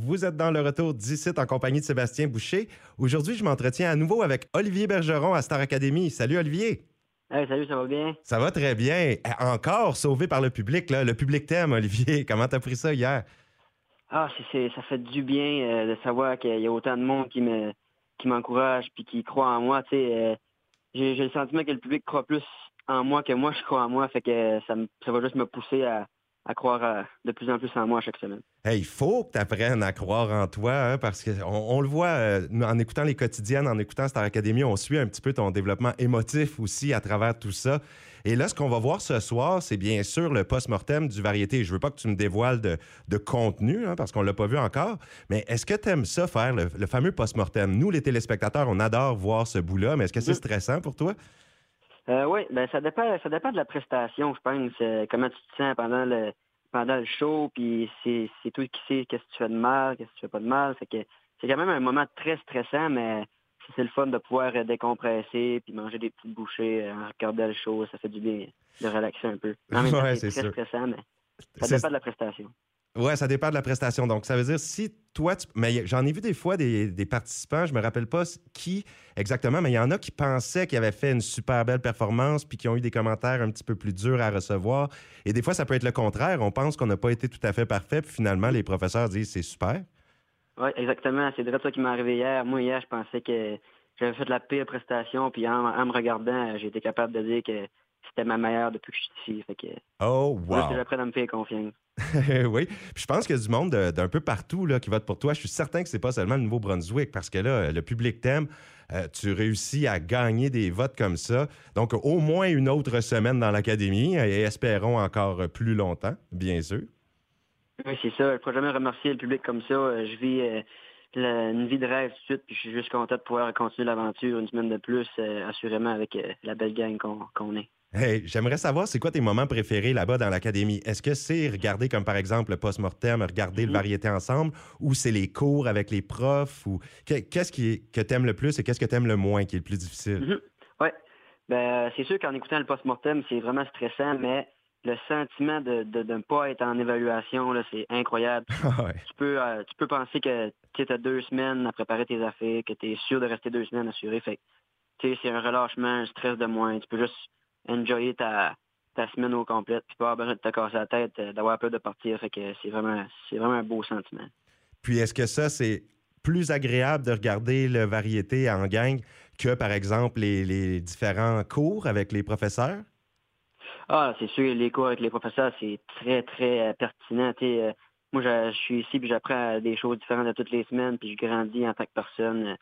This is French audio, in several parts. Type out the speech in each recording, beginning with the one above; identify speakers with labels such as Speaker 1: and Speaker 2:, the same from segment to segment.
Speaker 1: Vous êtes dans le retour d'ici en compagnie de Sébastien Boucher. Aujourd'hui, je m'entretiens à nouveau avec Olivier Bergeron à Star Academy. Salut Olivier.
Speaker 2: Hey, salut, ça va bien?
Speaker 1: Ça va très bien. Eh, encore sauvé par le public. Là. Le public t'aime, Olivier. Comment t'as pris ça hier?
Speaker 2: Ah, c'est, ça fait du bien euh, de savoir qu'il y a autant de monde qui me qui m'encourage puis qui croit en moi. Tu sais, euh, j'ai, le sentiment que le public croit plus en moi que moi je crois en moi. Fait que ça, ça va juste me pousser à, à croire euh, de plus en plus en moi chaque semaine.
Speaker 1: il faut que tu apprennes à croire en toi, hein, parce qu'on on le voit euh, en écoutant les quotidiennes, en écoutant Star Academy, on suit un petit peu ton développement émotif aussi à travers tout ça. Et là, ce qu'on va voir ce soir, c'est bien sûr le post-mortem du variété. Je veux pas que tu me dévoiles de, contenu, hein, parce qu'on l'a pas vu encore, mais est-ce que tu aimes ça, faire le, fameux post-mortem? Nous, les téléspectateurs, on adore voir ce bout-là, mais est-ce que c'est stressant pour toi?
Speaker 2: Euh, oui, ben ça dépend, ça dépend de la prestation, je pense. Euh, comment tu te sens pendant le pendant le show, puis c'est, toi qui sais qu'est-ce que tu fais de mal, qu'est-ce que tu fais pas de mal. Fait que c'est quand même un moment très stressant, mais c'est le fun de pouvoir euh, décompresser puis manger des petites bouchées en regardant le show. Ça fait du bien de relaxer un peu. c'est, très stressant, mais ça dépend de la prestation.
Speaker 1: Ouais, ça dépend de la prestation. Donc, ça veut dire si toi, tu... mais j'en ai vu des fois des, participants, je me rappelle pas qui exactement, mais il y en a qui pensaient qu'ils avaient fait une super belle performance puis qui ont eu des commentaires un petit peu plus durs à recevoir. Et des fois, ça peut être le contraire. On pense qu'on n'a pas été tout à fait parfait, puis finalement, les professeurs disent c'est super.
Speaker 2: Oui, exactement. C'est de ça qui m'est arrivé hier. Moi, hier, je pensais que j'avais fait de la pire prestation, puis en, en me regardant, j'ai été capable de dire que c'était ma meilleure depuis que je suis ici. Fait que,
Speaker 1: oh, wow!
Speaker 2: Je suis à me faire confiance.
Speaker 1: oui. Puis je pense qu'il y a du monde d'un peu partout là, qui vote pour toi. Je suis certain que c'est pas seulement le Nouveau-Brunswick parce que là, le public t'aime. Euh, tu réussis à gagner des votes comme ça. Donc, au moins une autre semaine dans l'Académie et espérons encore plus longtemps, bien sûr.
Speaker 2: Oui, c'est ça. Je ne pourrais jamais remercier le public comme ça. Euh, je vis euh, une vie de rêve tout de suite, puis je suis juste content de pouvoir continuer l'aventure une semaine de plus, assurément, avec la belle gang qu'on est.
Speaker 1: Hey, j'aimerais savoir, c'est quoi tes moments préférés là-bas dans l'académie? Est-ce que c'est regarder comme par exemple le post-mortem, regarder le mhm. variété ensemble, ou c'est les cours avec les profs? ou Qu'est-ce qui, que tu aimes le plus et qu'est-ce que tu aimes le moins qui est le plus difficile?
Speaker 2: Mhm. Oui. Ben, c'est sûr qu'en écoutant le post-mortem, c'est vraiment stressant, mais le sentiment de, ne pas être en évaluation, c'est incroyable.
Speaker 1: Ah
Speaker 2: tu, peux, euh, tu peux penser que tu as deux semaines à préparer tes affaires, que tu es sûr de rester deux semaines assuré. Fait c'est un relâchement, un stress de moins. Tu peux juste enjoyer ta, ta semaine au complet, puis pas avoir besoin de te casser la tête, euh, d'avoir peur de partir. Fait que c'est vraiment, c'est vraiment un beau sentiment.
Speaker 1: Puis est-ce que ça, c'est plus agréable de regarder le variété en gang que, par exemple, les, différents cours avec les professeurs?
Speaker 2: Ah, c'est sûr, les cours avec les professeurs, c'est très, très euh, pertinent. Euh, moi, je, suis ici, puis j'apprends des choses différentes de toutes les semaines, puis je grandis en tant que personne.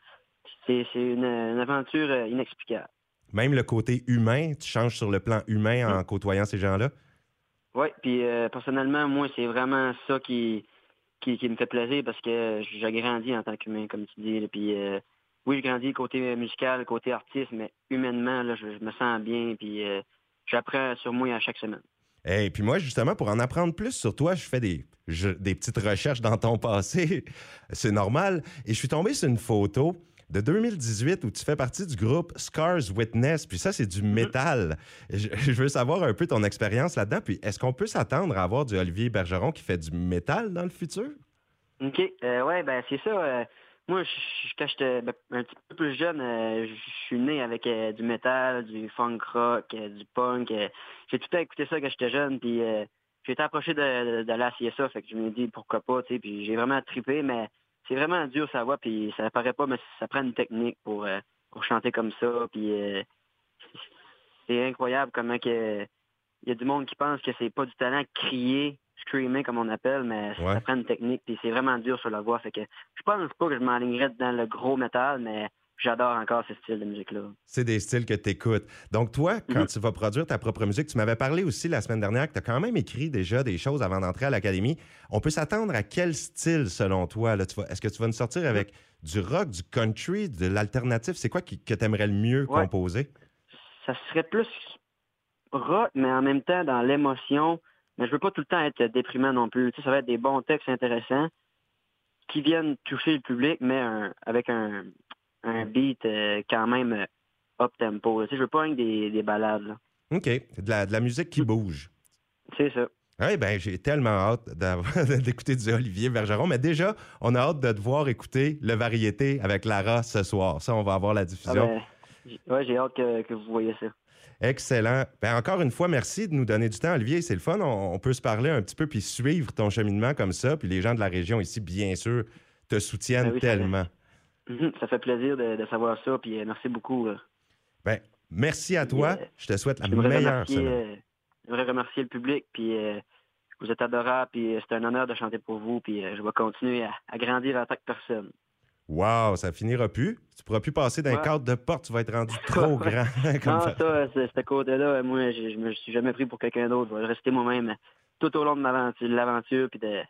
Speaker 2: C'est une aventure inexplicable.
Speaker 1: Même le côté humain, tu changes sur le plan humain en côtoyant ces gens-là?
Speaker 2: Oui, puis euh, personnellement, moi, c'est vraiment ça qui, qui, me fait plaisir parce que j'ai grandi en tant qu'humain, comme tu dis. Puis euh, oui, j'ai grandi côté musical, côté artiste, mais humainement, là, je, me sens bien, puis euh, j'apprends sur moi à chaque semaine.
Speaker 1: Et puis moi, justement, pour en apprendre plus sur toi, je fais des, des petites recherches dans ton passé. C'est normal. Et je suis tombé sur une photo de 2018 où tu fais partie du groupe Scars Witness. Puis ça, c'est du mm-hmm. métal. Je, veux savoir un peu ton expérience là-dedans. Puis est-ce qu'on peut s'attendre à avoir du Olivier Bergeron qui fait du métal dans le futur?
Speaker 2: OK. Euh, ouais, ben c'est ça. Euh, moi, je, quand j'étais ben, un petit peu plus jeune, euh, je suis né avec du métal, du funk rock, du punk. j'ai tout à écouté ça quand j'étais jeune. Puis j'ai été approché de, de, de, ça. Fait que je me dis pourquoi pas. Puis j'ai vraiment trippé, mais c'est vraiment dur sa voix, puis ça paraît pas, mais ça prend une technique pour, euh, pour chanter comme ça. Puis euh, c'est incroyable comment que il y a du monde qui pense que c'est pas du talent crier, screamer comme on appelle, mais ça prend une technique, puis c'est vraiment dur sur la voix. Fait que je pense pas que je m'alignerais dans le gros métal, mais j'adore encore ce style de musique-là.
Speaker 1: C'est des styles que tu écoutes. Donc, toi, quand mhm. tu vas produire ta propre musique, tu m'avais parlé aussi la semaine dernière que tu as quand même écrit déjà des choses avant d'entrer à l'Académie. On peut s'attendre à quel style, selon toi? Est-ce que tu vas nous sortir mhm. avec du rock, du country, de l'alternatif? C'est quoi que tu aimerais le mieux composer?
Speaker 2: Ça serait plus rock, mais en même temps dans l'émotion. Mais je veux pas tout le temps être déprimant non plus. ça va être des bons textes intéressants qui viennent toucher le public, mais avec un, un beat euh, quand même euh, up-tempo. Tu sais, je veux pas des, des balades.
Speaker 1: OK. De la, de la musique qui bouge.
Speaker 2: C'est ça.
Speaker 1: Oui, ben j'ai tellement hâte d'écouter du Olivier Bergeron. Mais déjà, on a hâte de te voir écouter le variété avec Lara ce soir. Ça, on va avoir la diffusion.
Speaker 2: Ah ben, j'ai hâte que, vous voyez ça.
Speaker 1: Excellent. Ben, encore une fois, merci de nous donner du temps, Olivier. C'est le fun. On, peut se parler un petit peu puis suivre ton cheminement comme ça. Puis les gens de la région ici, bien sûr, te soutiennent ben tellement.
Speaker 2: Mhm, ça fait, plaisir de, savoir ça. Puis euh, merci beaucoup.
Speaker 1: Ben, merci à toi. Euh, je te souhaite la meilleure semaine.
Speaker 2: Je voudrais remercier le public, puis euh, vous êtes adorable, puis euh, c'est un honneur de chanter pour vous, puis euh, je vais continuer à, grandir en tant que personne.
Speaker 1: Wow, ça finira plus. Tu pourras plus passer d'un cadre de porte, tu vas être rendu trop grand.
Speaker 2: non, ça, ce côté-là, moi, je, je me suis jamais pris pour quelqu'un d'autre. Je vais rester moi-même tout au long de l'aventure, puis de,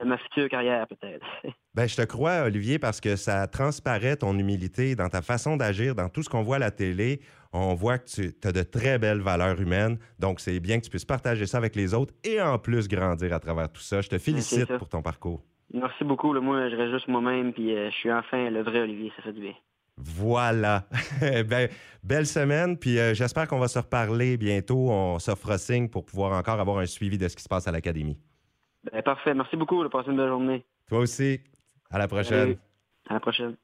Speaker 2: de ma future carrière, peut-être.
Speaker 1: ben, je te crois, Olivier, parce que ça transparaît ton humilité dans ta façon d'agir, dans tout ce qu'on voit à la télé. On voit que tu as de très belles valeurs humaines. Donc, c'est bien que tu puisses partager ça avec les autres et en plus grandir à travers tout ça. Je te félicite pour ton parcours.
Speaker 2: Merci beaucoup. Moi, je reste juste moi-même, puis euh, je suis enfin le vrai Olivier. Ça fait du bien.
Speaker 1: Voilà. ben, belle semaine, puis euh, j'espère qu'on va se reparler bientôt. On s'offre signe pour pouvoir encore avoir un suivi de ce qui se passe à l'Académie.
Speaker 2: Ben, parfait. Merci beaucoup. Passez une belle journée.
Speaker 1: Toi aussi. À la prochaine.
Speaker 2: À la prochaine.